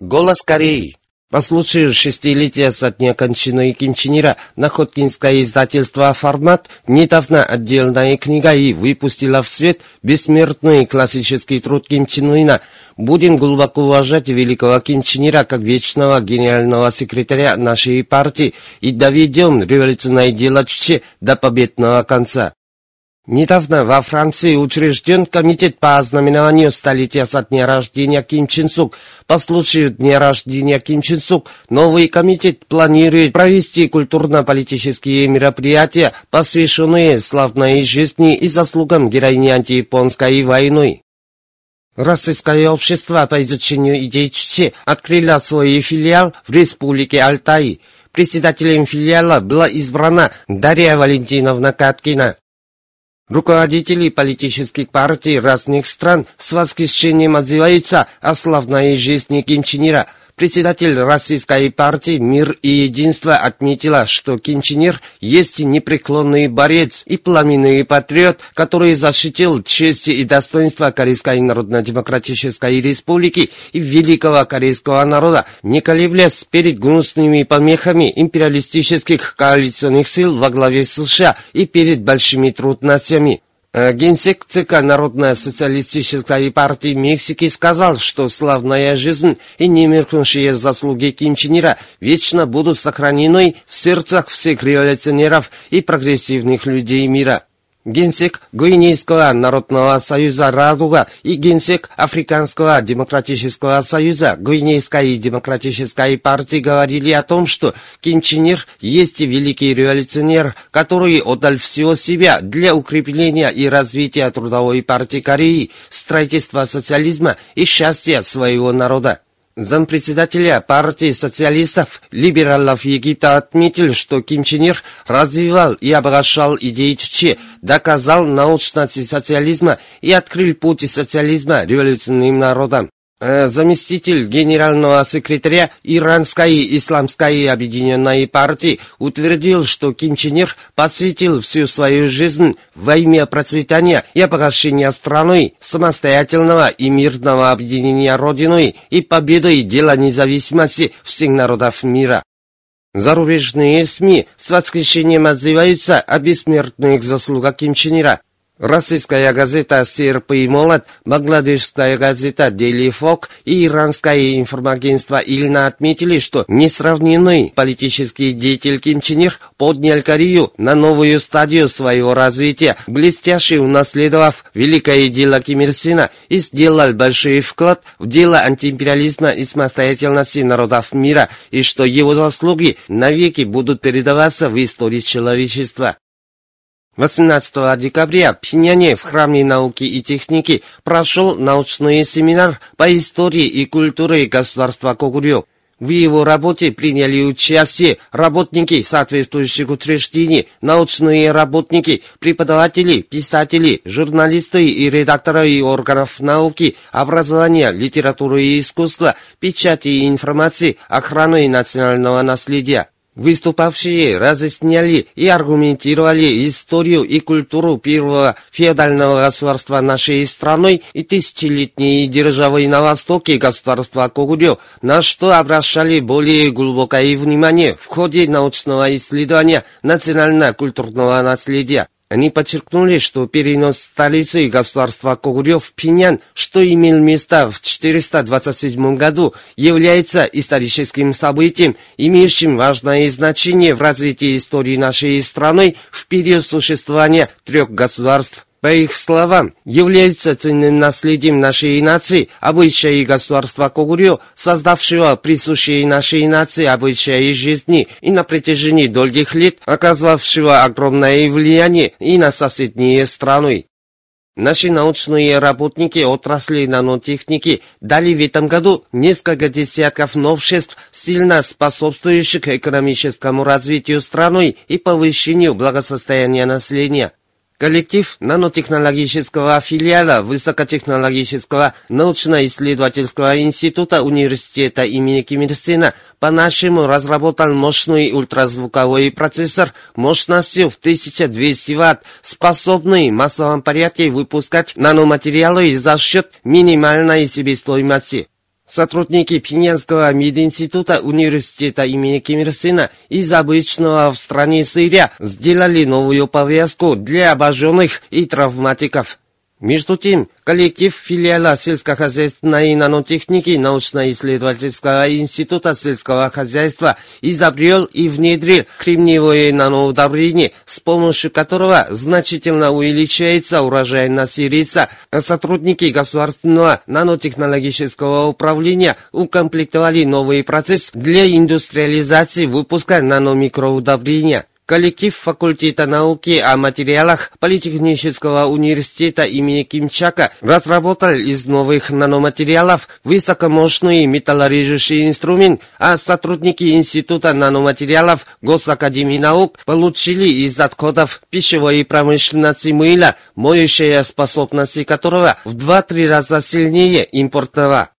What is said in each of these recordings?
Голос Кореи. По случаю шестилетия со дня кончины Ким Находкинское издательство «Формат» недавно отдельная книга и выпустила в свет бессмертный классический труд Ким Чен Ына. Будем глубоко уважать великого Ким Чен Ира как вечного генерального секретаря нашей партии и доведем революционное дело Чече до победного конца. Недавно во Франции учрежден комитет по ознаменованию столетия со дня рождения Ким Чен Сук. По случаю дня рождения Ким Чен Сук новый комитет планирует провести культурно-политические мероприятия, посвященные славной жизни и заслугам героини антияпонской войны. Российское общество по изучению идей Чечи открыло свой филиал в Республике Алтай. Председателем филиала была избрана Дарья Валентиновна Каткина. Руководители политических партий разных стран с восхищением отзываются о славной жизни Ким Чен Ира – Председатель Российской партии «Мир и единство» отметила, что Ким Чен Ир есть непреклонный борец и пламенный патриот, который защитил честь и достоинство Корейской Народно-Демократической Республики и великого корейского народа, не колеблясь перед гнусными помехами империалистических коалиционных сил во главе США и перед большими трудностями. Э, генсек ЦК Народной социалистической партии Мексики сказал, что славная жизнь и немеркнущие заслуги Ким Чен Ира вечно будут сохранены в сердцах всех революционеров и прогрессивных людей мира. Генсек Гвинейского народного союза «Радуга» и генсек Африканского демократического союза Гвинейской демократической партии говорили о том, что Ким Чен Ир есть великий революционер, который отдал всего себя для укрепления и развития трудовой партии Кореи, строительства социализма и счастья своего народа. Зампредседателя партии социалистов, либералов Египта отметил, что Ким Чен Ир развивал и обращал идеи Чечи, доказал научность социализма и открыл путь социализма революционным народам. Э, заместитель генерального секретаря Иранской исламской объединенной партии утвердил, что Ким Чен Ир посвятил всю свою жизнь во имя процветания и обогащения страны, самостоятельного и мирного объединения Родиной и победой дела независимости всех народов мира. Зарубежные СМИ с восхищением отзываются о бессмертных заслугах Ким Чен Ира. Российская газета «Серп и молот», бангладешская газета «Дели Фок» и иранское информагентство «Ильна» отметили, что несравненный политический деятель Ким Чен Ир поднял Корею на новую стадию своего развития, блестяще унаследовав великое дело Ким Ир Сина и сделал большой вклад в дело антиимпериализма и самостоятельности народов мира, и что его заслуги навеки будут передаваться в истории человечества. 18 декабря в Пхеньяне в Храме науки и техники прошел научный семинар по истории и культуре государства Когурё. В его работе приняли участие работники соответствующих учреждений, научные работники, преподаватели, писатели, журналисты и редакторы органов науки, образования, литературы и искусства, печати и информации, охраны национального наследия. Выступавшие разъясняли и аргументировали историю и культуру первого феодального государства нашей страны и тысячелетней державы на востоке государства Когурё, на что обращали более глубокое внимание в ходе научного исследования национально-культурного наследия. Они подчеркнули, что перенос столицы государства Когурё в Пинян, что имел место в 427 году, является историческим событием, имеющим важное значение в развитии истории нашей страны в период существования трех государств по их словам, является ценным наследием нашей нации, обычаи государства Когурё, создавшего присущие нашей нации обычаи жизни и на протяжении долгих лет оказывавшего огромное влияние и на соседние страны. Наши научные работники отрасли нанотехники дали в этом году несколько десятков новшеств, сильно способствующих экономическому развитию страны и повышению благосостояния населения. Коллектив нанотехнологического филиала Высокотехнологического научно-исследовательского института университета имени Ким Ир Сена по-нашему разработал мощный ультразвуковой процессор мощностью в 1200 Вт, способный в массовом порядке выпускать наноматериалы за счет минимальной себестоимости. Сотрудники Пинянского мединститута университета имени Ким Ир Сына из обычного в стране сырья сделали новую повязку для обожженных и травматиков. Между тем, коллектив филиала сельскохозяйственной нанотехники научно-исследовательского института сельского хозяйства изобрел и внедрил кремниевое наноудобрение, с помощью которого значительно увеличивается урожайность риса. Сотрудники государственного нанотехнологического управления укомплектовали новый процесс для индустриализации выпуска наномикроудобрения. Коллектив факультета науки о материалах Политехнического университета имени Кимчака разработал из новых наноматериалов высокомощный металлорежущий инструмент, а сотрудники Института наноматериалов Госакадемии наук получили из отходов пищевой промышленности мыла, моющая способность которого в 2-3 раза сильнее импортного.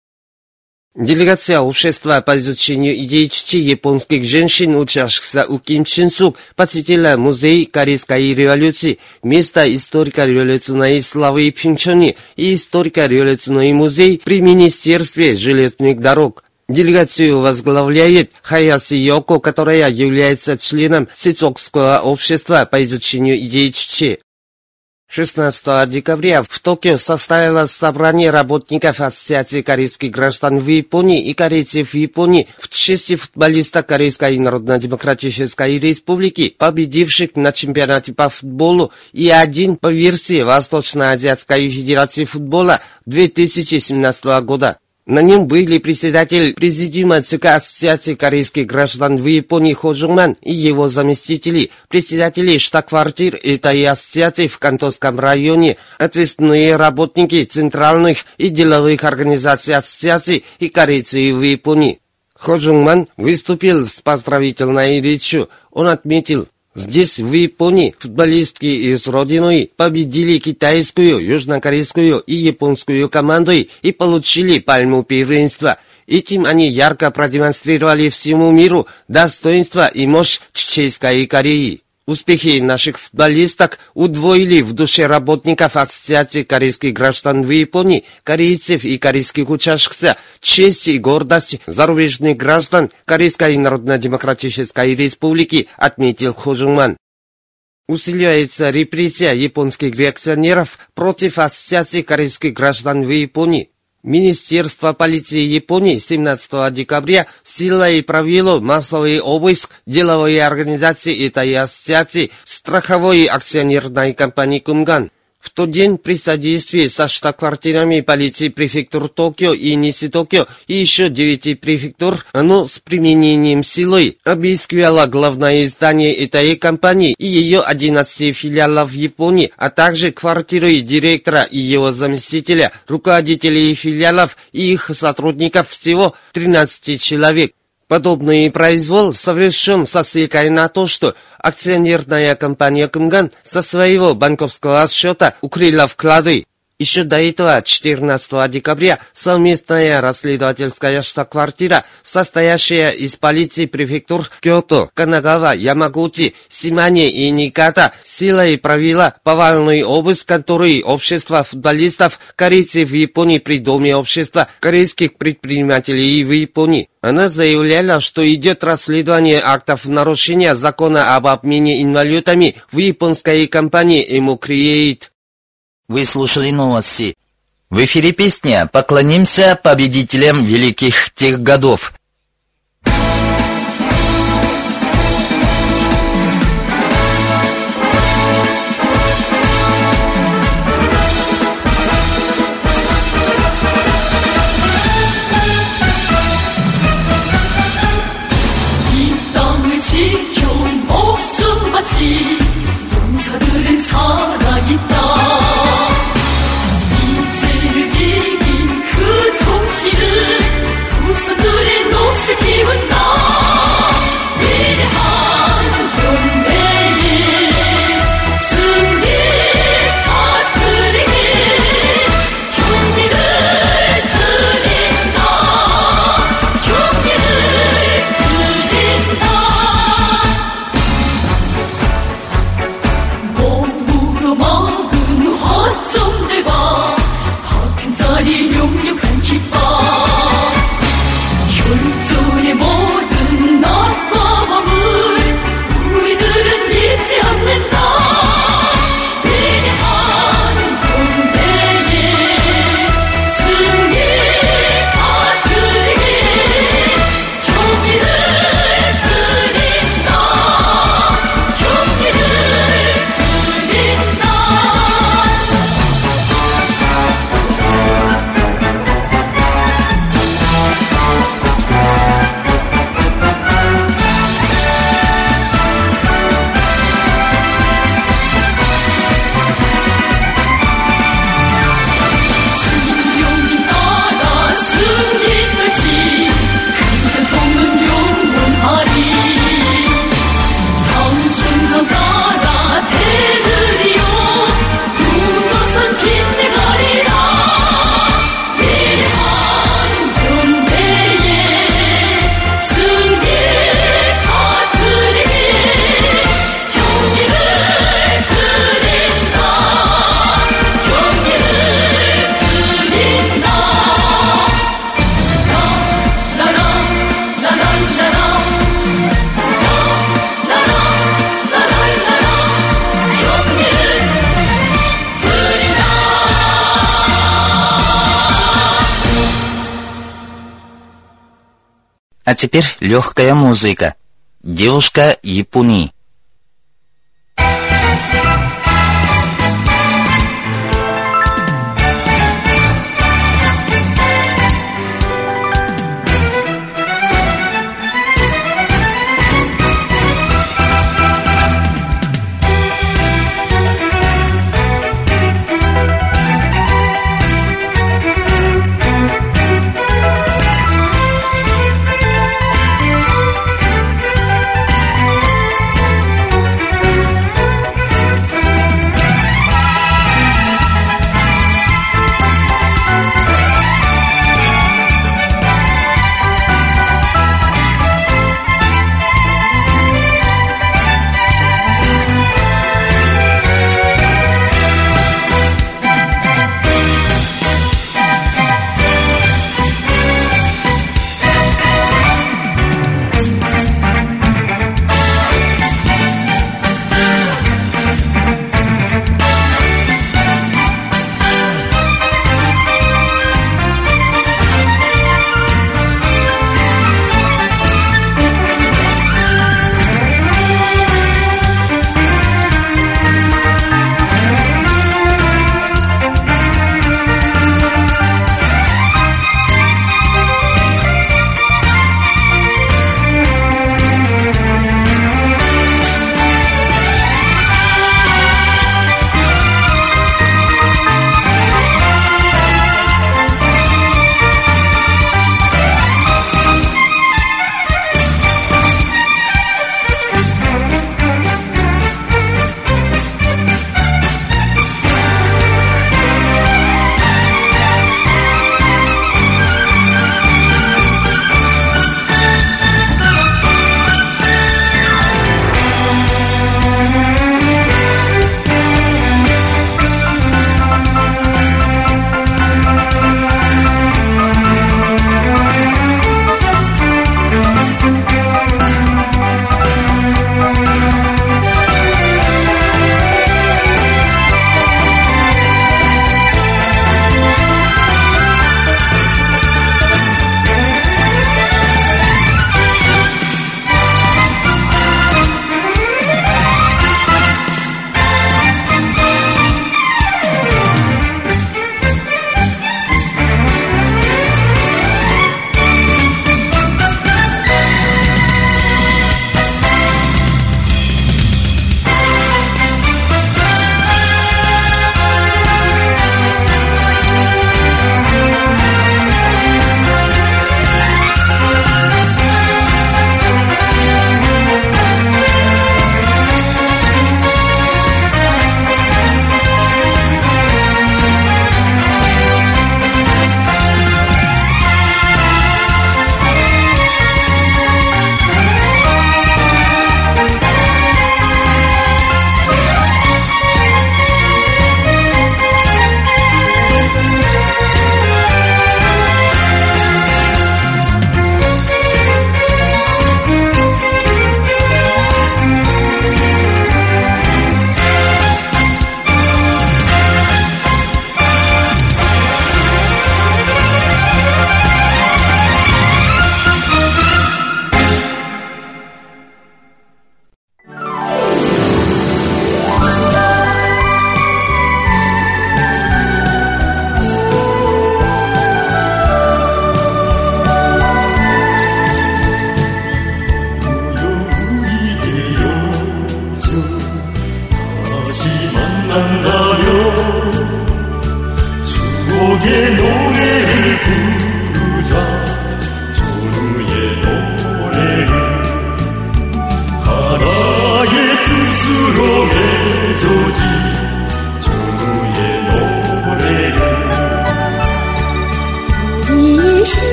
Делегация общества по изучению идей чти японских женщин, учащихся Ким Чен Сук, посетила музей Корейской революции, место историко-революционной славы Пинчони и историко-революционный музей при Министерстве железных дорог. Делегацию возглавляет Хаяси Йоко, которая является членом Сицокского общества по изучению идей чти. 16 декабря в Токио состоялось собрание работников Ассоциации корейских граждан в Японии и корейцев в Японии в честь футболиста Корейской Народно-Демократической Республики, победивших на чемпионате по футболу и один по версии Восточно-Азиатской Федерации футбола 2017 года. На нем были председатель президиума ЦК Ассоциации корейских граждан в Японии Хо Жуман и его заместители, председатели штаб-квартир этой ассоциации в Кантонском районе, ответственные работники центральных и деловых организаций ассоциации и корейцы в Японии. Хо Жуман выступил с поздравительной речью. Он отметил, Здесь, в Японии, футболистки из родиной победили китайскую, южнокорейскую и японскую команды и получили пальму первенства. Этим они ярко продемонстрировали всему миру достоинство и мощь Чеченской Кореи. Успехи наших футболисток удвоили в душе работников Ассоциации корейских граждан в Японии, корейцев и корейских учащихся, честь и гордость зарубежных граждан Корейской Народно-Демократической Республики, отметил Хожуман. Усиливается репрессия японских реакционеров против Ассоциации корейских граждан в Японии. Министерство полиции Японии 17 декабря силой провело массовый обыск деловой организации этой ассоциации страховой акционерной компании «Кумган». В тот день при содействии со штаб-квартирами полиции префектур Токио и Ниси Токио и еще девяти префектур, оно с применением силы обыскивало главное здание этой компании и ее 11 филиалов в Японии, а также квартиры директора и его заместителя, руководителей филиалов и их сотрудников всего 13 человек. Подобный произвол совершен со ссылкой на то, что акционерная компания «Кумган» со своего банковского счета укрыла вклады еще до этого, 14 декабря, совместная расследовательская штаб-квартира, состоящая из полиции префектур Кёто, Канагава, Ямагути, Симани и Никата, силой провела повальный обыск конторы общества футболистов корейцев в Японии при Доме общества корейских предпринимателей в Японии. Она заявляла, что идет расследование актов нарушения закона об обмене инвалютами в японской компании Create. Вы слушали новости. В эфире песня «Поклонимся победителям великих тех годов». 용 теперь легкая музыка. Девушка Японии.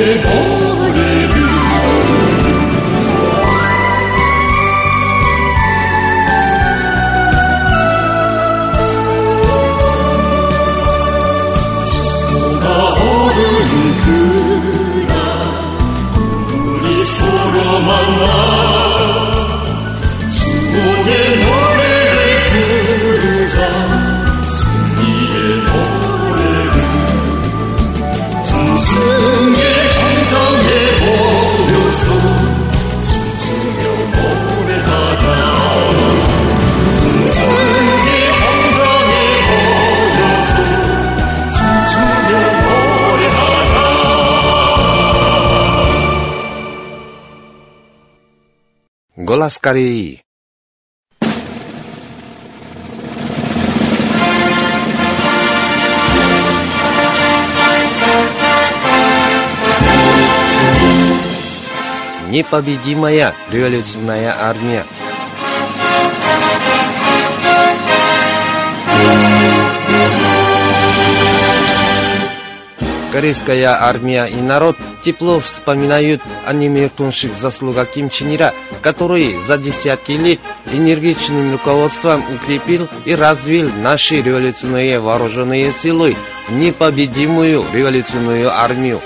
Hey. Голос Кореи. Непобедимая революционная армия. Корейская армия и народ тепло вспоминают о немертвых заслугах Ким Чен Ира, который за десятки лет энергичным руководством укрепил и развил наши революционные вооруженные силы, непобедимую революционную армию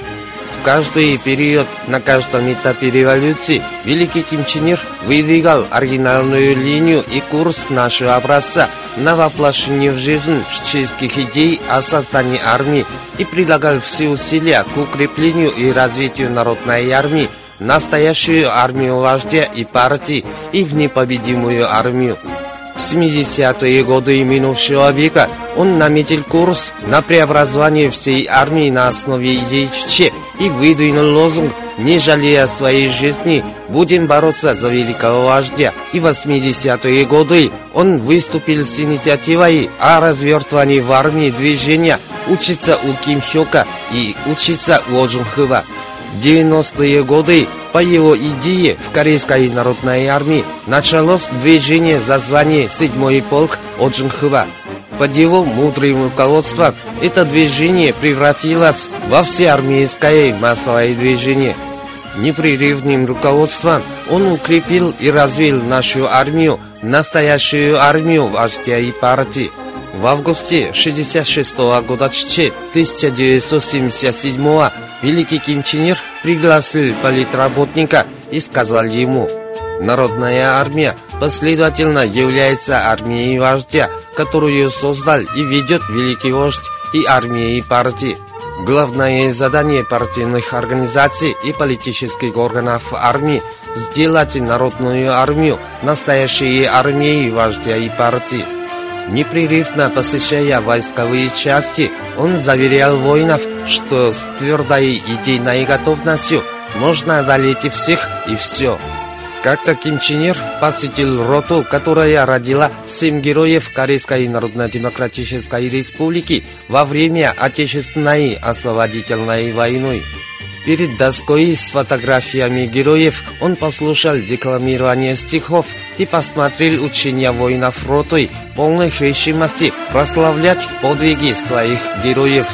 каждый период, на каждом этапе революции великий Ким Чен Ир выдвигал оригинальную линию и курс нашего образца на воплощение в жизнь чеченских идей о создании армии и предлагал все усилия к укреплению и развитию народной армии, настоящую армию вождя и партии и в непобедимую армию. В 70-е годы минувшего века он наметил курс на преобразование всей армии на основе идей Чуче и выдвинул лозунг «Не жалея своей жизни, будем бороться за великого вождя». И в 80-е годы он выступил с инициативой о развертывании в армии движения «Учиться у Ким Хёка» и «Учиться у Джун Хыва». 90-е годы по его идее в Корейской народной армии началось движение за звание «Седьмой полк» Оджинхыва. Под его мудрым руководством это движение превратилось во всеармейское массовое движение. Непрерывным руководством он укрепил и развил нашу армию, настоящую армию вождя и партии. В августе 66 года 1977 великий Ким Чен Ир пригласил политработника и сказал ему, «Народная армия последовательно является армией вождя, которую создал и ведет великий вождь и армия и партии. Главное задание партийных организаций и политических органов армии – сделать народную армию настоящей армией вождя и партии. Непрерывно посещая войсковые части, он заверял воинов, что с твердой идейной готовностью можно одолеть всех и все. Как-то Ким посетил роту, которая родила семь героев Корейской Народно-Демократической Республики во время Отечественной освободительной войны. Перед доской с фотографиями героев он послушал декламирование стихов и посмотрел учения воинов ротой, полных решимости прославлять подвиги своих героев.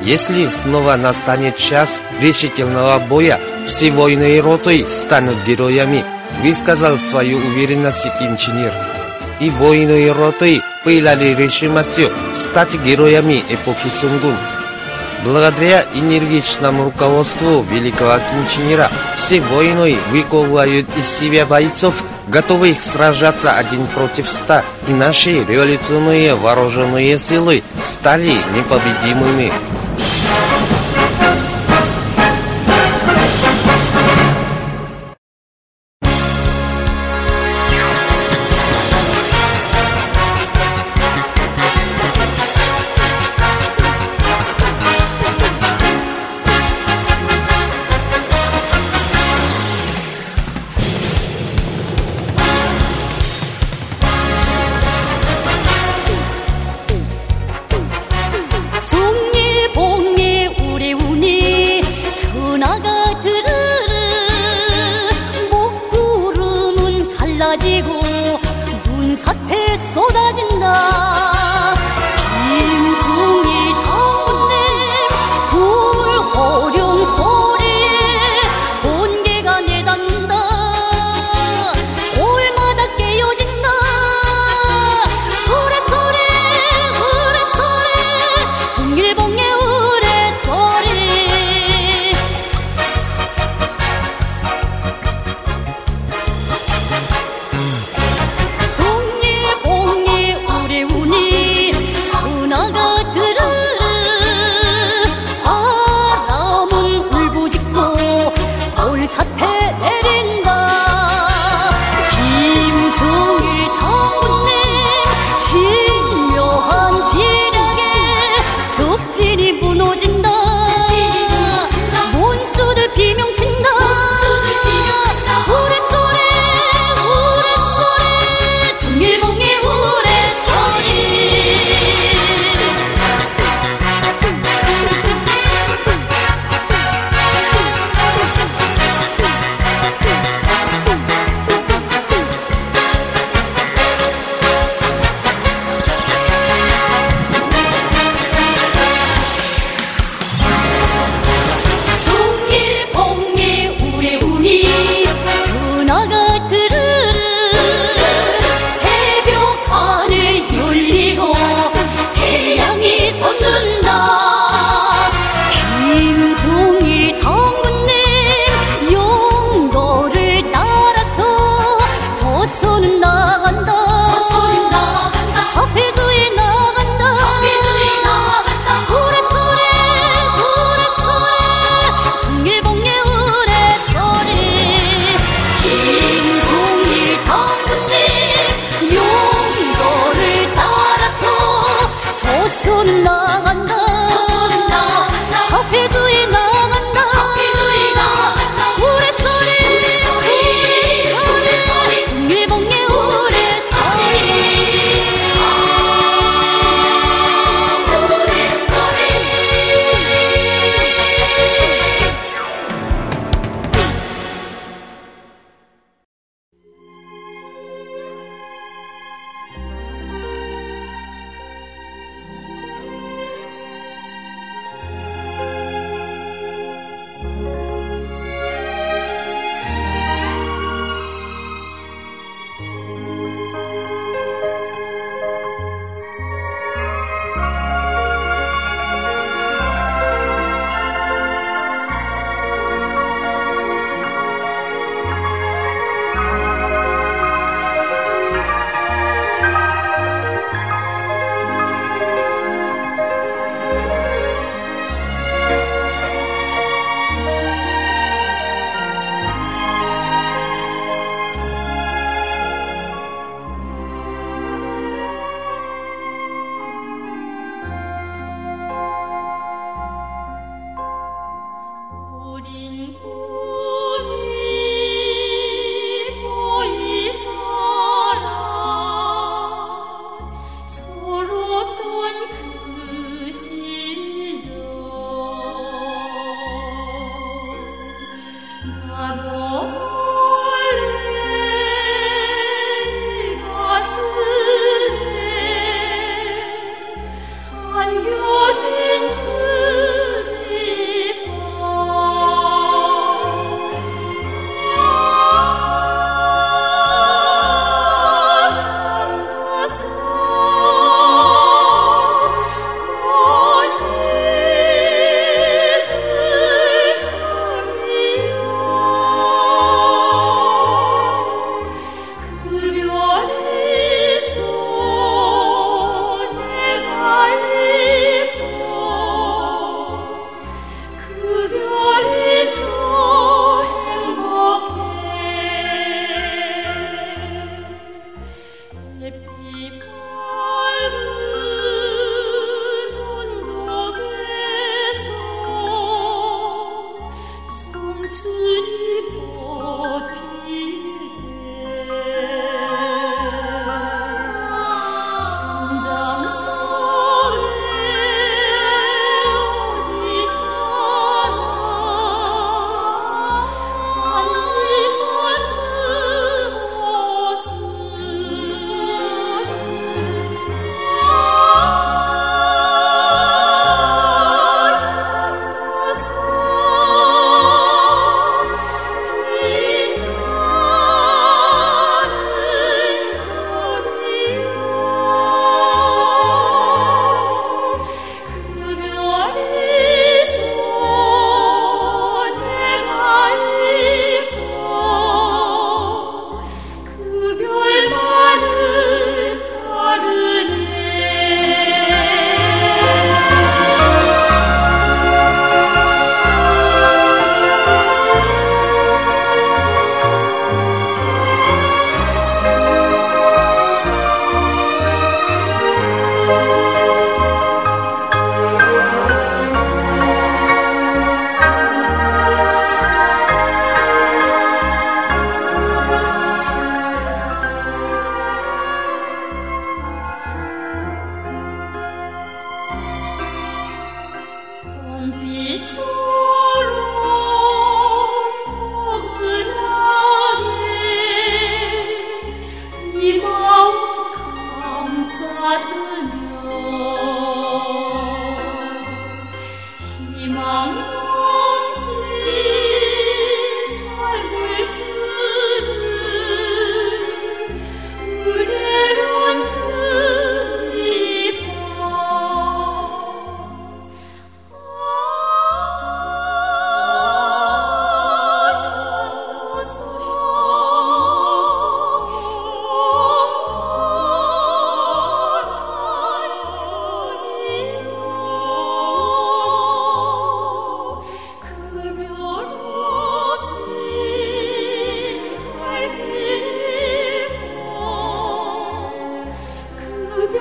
Если снова настанет час решительного боя, все воины ротой станут героями, высказал свою уверенность Ир. И воины роты пылали решимостью стать героями эпохи Сунгун. Благодаря энергичному руководству великого Ира, все воины выковывают из себя бойцов, готовых сражаться один против ста, и наши революционные вооруженные силы стали непобедимыми.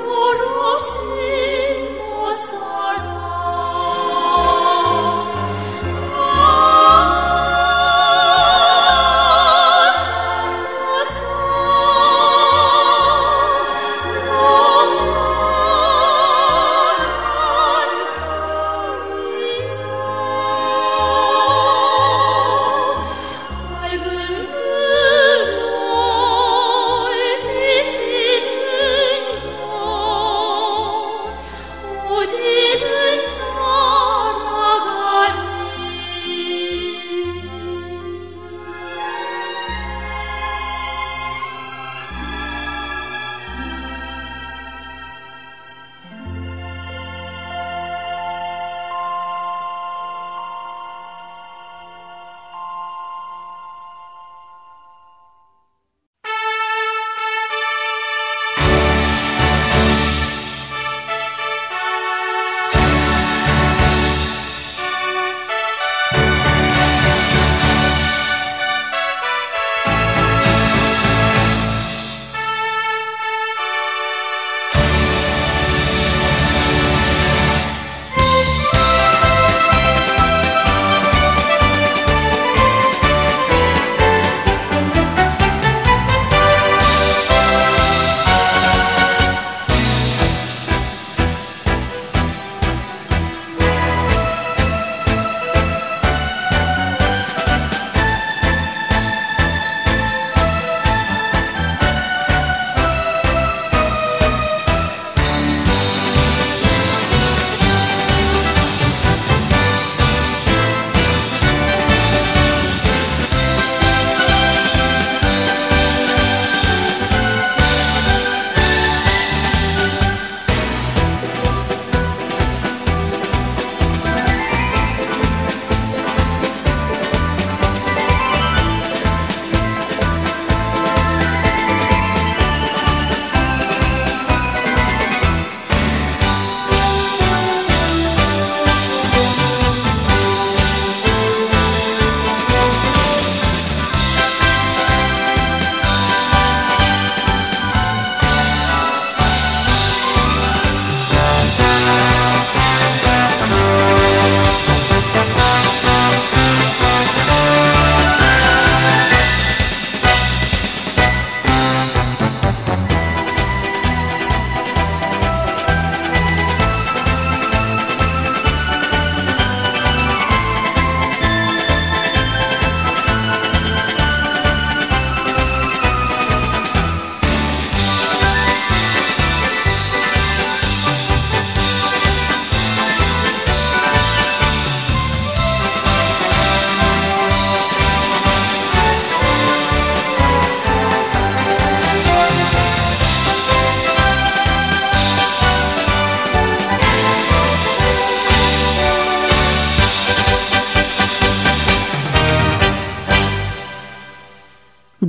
amorosa.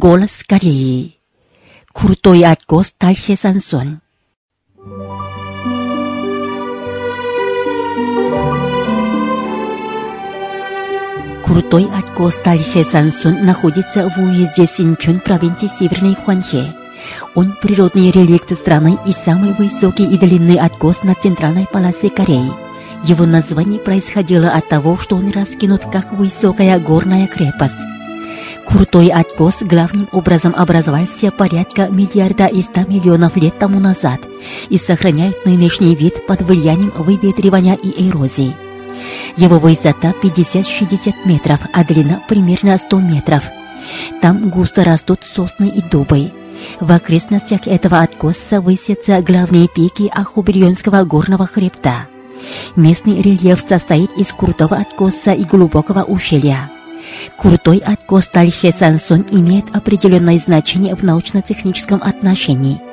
Голос Кореи. Крутой откос Тальхесансон. Крутой откос Тальхесансон находится в уезде Синчон провинции Северной Хуанхе. Он природный реликт страны и самый высокий и длинный откос на центральной полосе Кореи. Его название происходило от того, что он раскинут как высокая горная крепость. Крутой откос главным образом образовался порядка миллиарда и ста миллионов лет тому назад и сохраняет нынешний вид под влиянием выветривания и эрозии. Его высота 50-60 метров, а длина примерно 100 метров. Там густо растут сосны и дубы. В окрестностях этого откоса высятся главные пики Ахуберионского горного хребта. Местный рельеф состоит из крутого откоса и глубокого ущелья. Крутой откос Тальхе Сансон имеет определенное значение в научно-техническом отношении.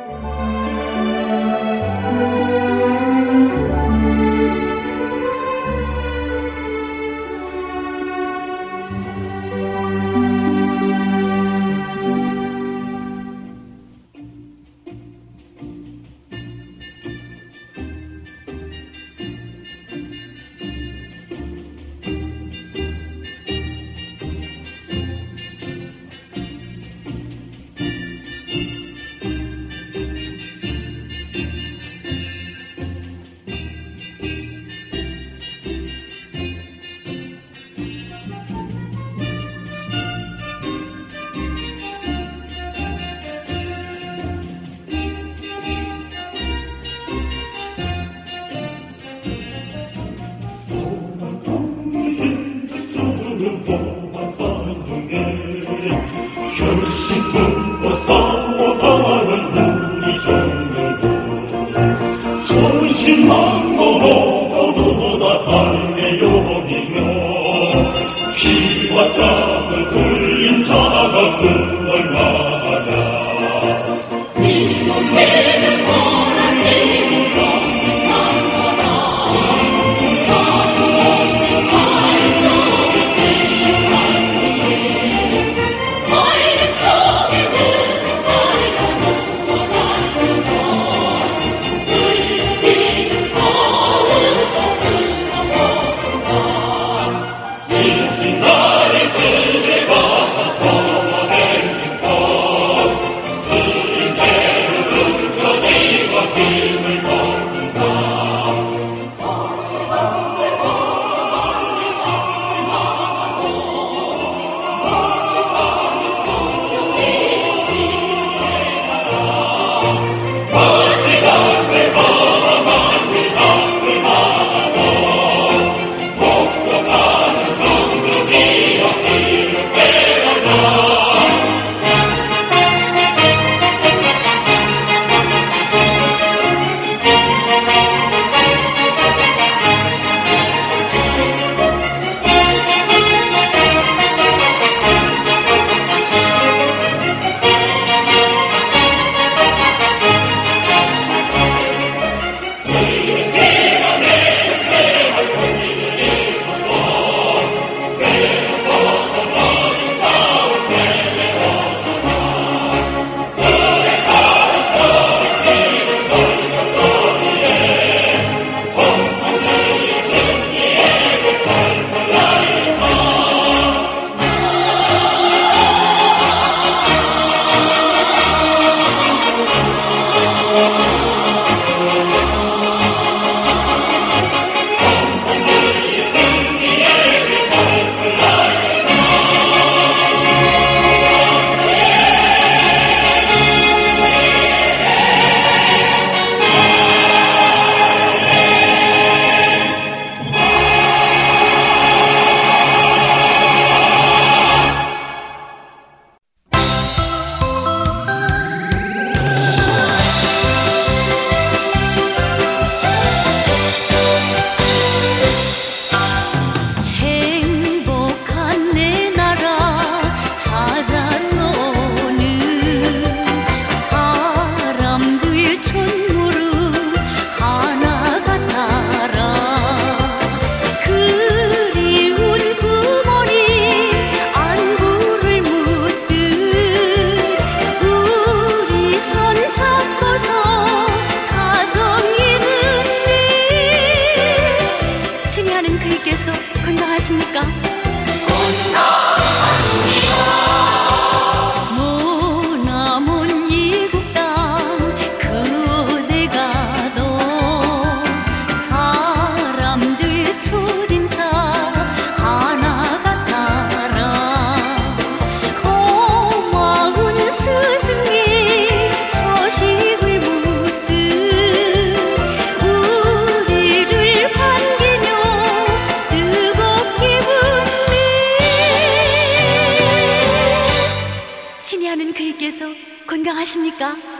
있을까?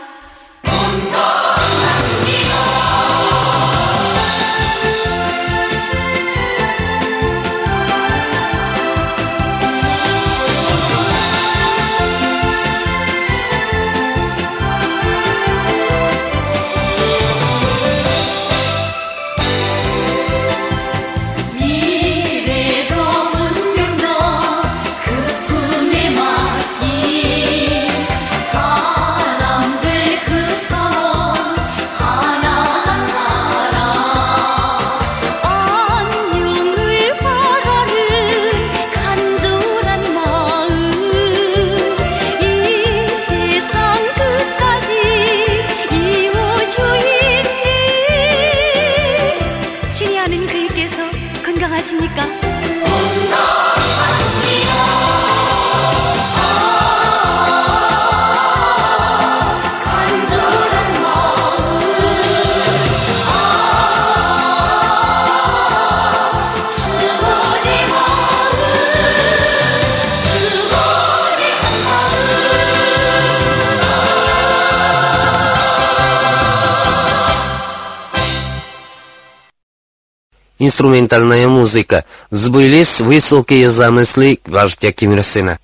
инструментальная музыка, сбылись высокие замыслы вождя Ким Ир Сына.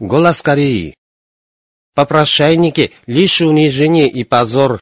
Голос Кореи. Попрошайники — лишь унижение и позор.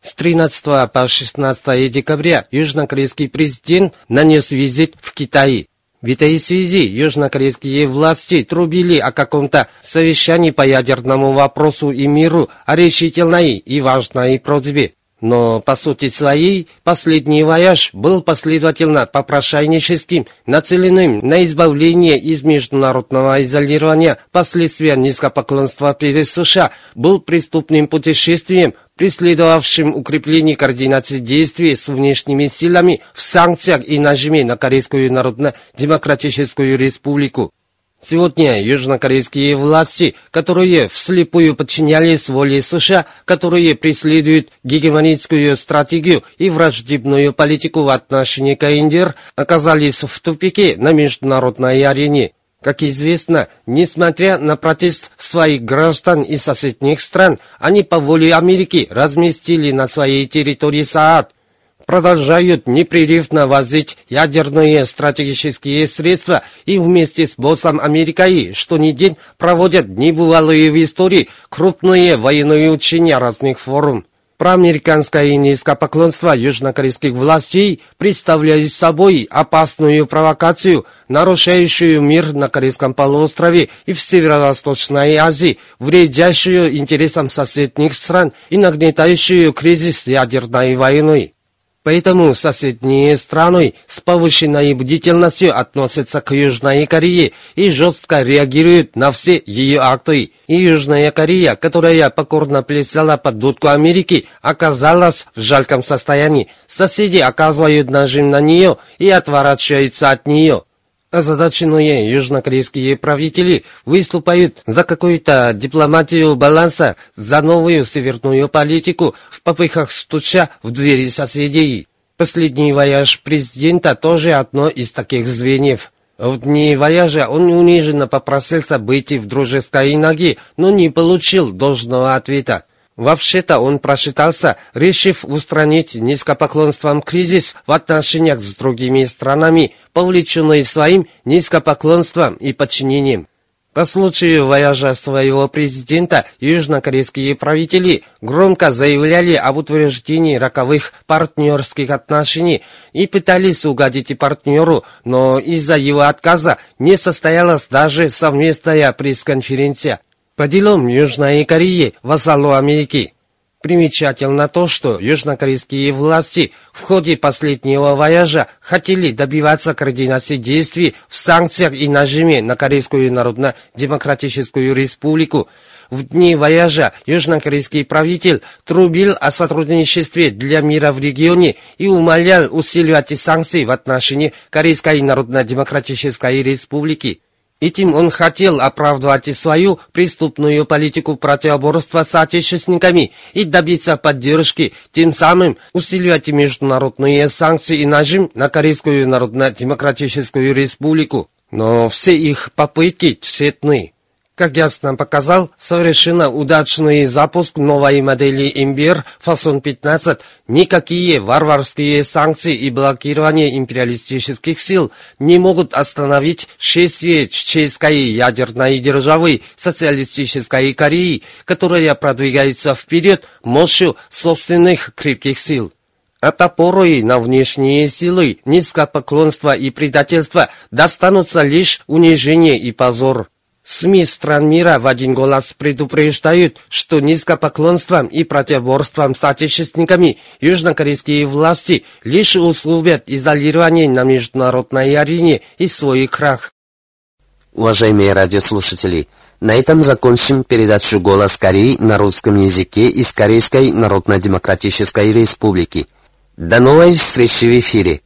С 13 по 16 декабря южнокорейский президент нанес визит в Китай. В этой связи южнокорейские власти трубили о каком-то совещании по ядерному вопросу и миру, о решительной и важной просьбе. Но, по сути своей, последний вояж был последовательно попрошайническим, нацеленным на избавление из международного изолирования последствия низкопоклонства перед США, был преступным путешествием, преследовавшим укрепление координации действий с внешними силами в санкциях и нажиме на Корейскую Народно-Демократическую Республику. Сегодня южнокорейские власти, которые вслепую подчинялись воле США, которые преследуют гегемоническую стратегию и враждебную политику в отношении КНДР, оказались в тупике на международной арене. Как известно, несмотря на протест своих граждан и соседних стран, они по воле Америки разместили на своей территории СААД – продолжают непрерывно возить ядерные стратегические средства и вместе с боссом Америкой что ни день проводят небывалые в истории крупные военные учения разных форм. Проамериканское низкопоклонство южнокорейских властей представляет собой опасную провокацию, нарушающую мир на Корейском полуострове и в Северо-Восточной Азии, вредящую интересам соседних стран и нагнетающую кризис ядерной войны. Поэтому соседние страны с повышенной бдительностью относятся к Южной Корее и жестко реагируют на все ее акты. И Южная Корея, которая покорно плясала под дудку Америки, оказалась в жалком состоянии. Соседи оказывают нажим на нее и отворачиваются от нее. Озадаченные южнокорейские правители выступают за какую-то дипломатию баланса, за новую северную политику в попыхах стуча в двери соседей. Последний вояж президента тоже одно из таких звеньев. В дни вояжа он униженно попросился быть в дружеской ноге, но не получил должного ответа. Вообще-то он просчитался, решив устранить низкопоклонством кризис в отношениях с другими странами, повлеченный своим низкопоклонством и подчинением. По случаю вояжа своего президента, южнокорейские правители громко заявляли об утверждении роковых партнерских отношений и пытались угодить партнеру, но из-за его отказа не состоялась даже совместная пресс-конференция по делам Южной Кореи, вассалу Америки. Примечательно то, что южнокорейские власти в ходе последнего вояжа хотели добиваться координации действий в санкциях и нажиме на Корейскую Народно-Демократическую Республику. В дни вояжа южнокорейский правитель трубил о сотрудничестве для мира в регионе и умолял усиливать санкции в отношении Корейской Народно-Демократической Республики. Этим он хотел оправдывать свою преступную политику противоборства с отечественниками и добиться поддержки, тем самым усиливать международные санкции и нажим на Корейскую Народно-Демократическую Республику. Но все их попытки тщетны. Как ясно показал, совершенно удачный запуск новой модели Имбир фасон 15, никакие варварские санкции и блокирование империалистических сил не могут остановить шествие чеченской ядерной державы социалистической Кореи, которая продвигается вперед мощью собственных крепких сил. От опоры на внешние силы, низкопоклонство и предательство достанутся лишь унижение и позор. СМИ стран мира в один голос предупреждают, что низкопоклонством и противоборством с отечественниками южнокорейские власти лишь условят изолирование на международной арене и свой крах. Уважаемые радиослушатели, на этом закончим передачу «Голос Кореи» на русском языке из Корейской Народно-Демократической Республики. До новой встречи в эфире!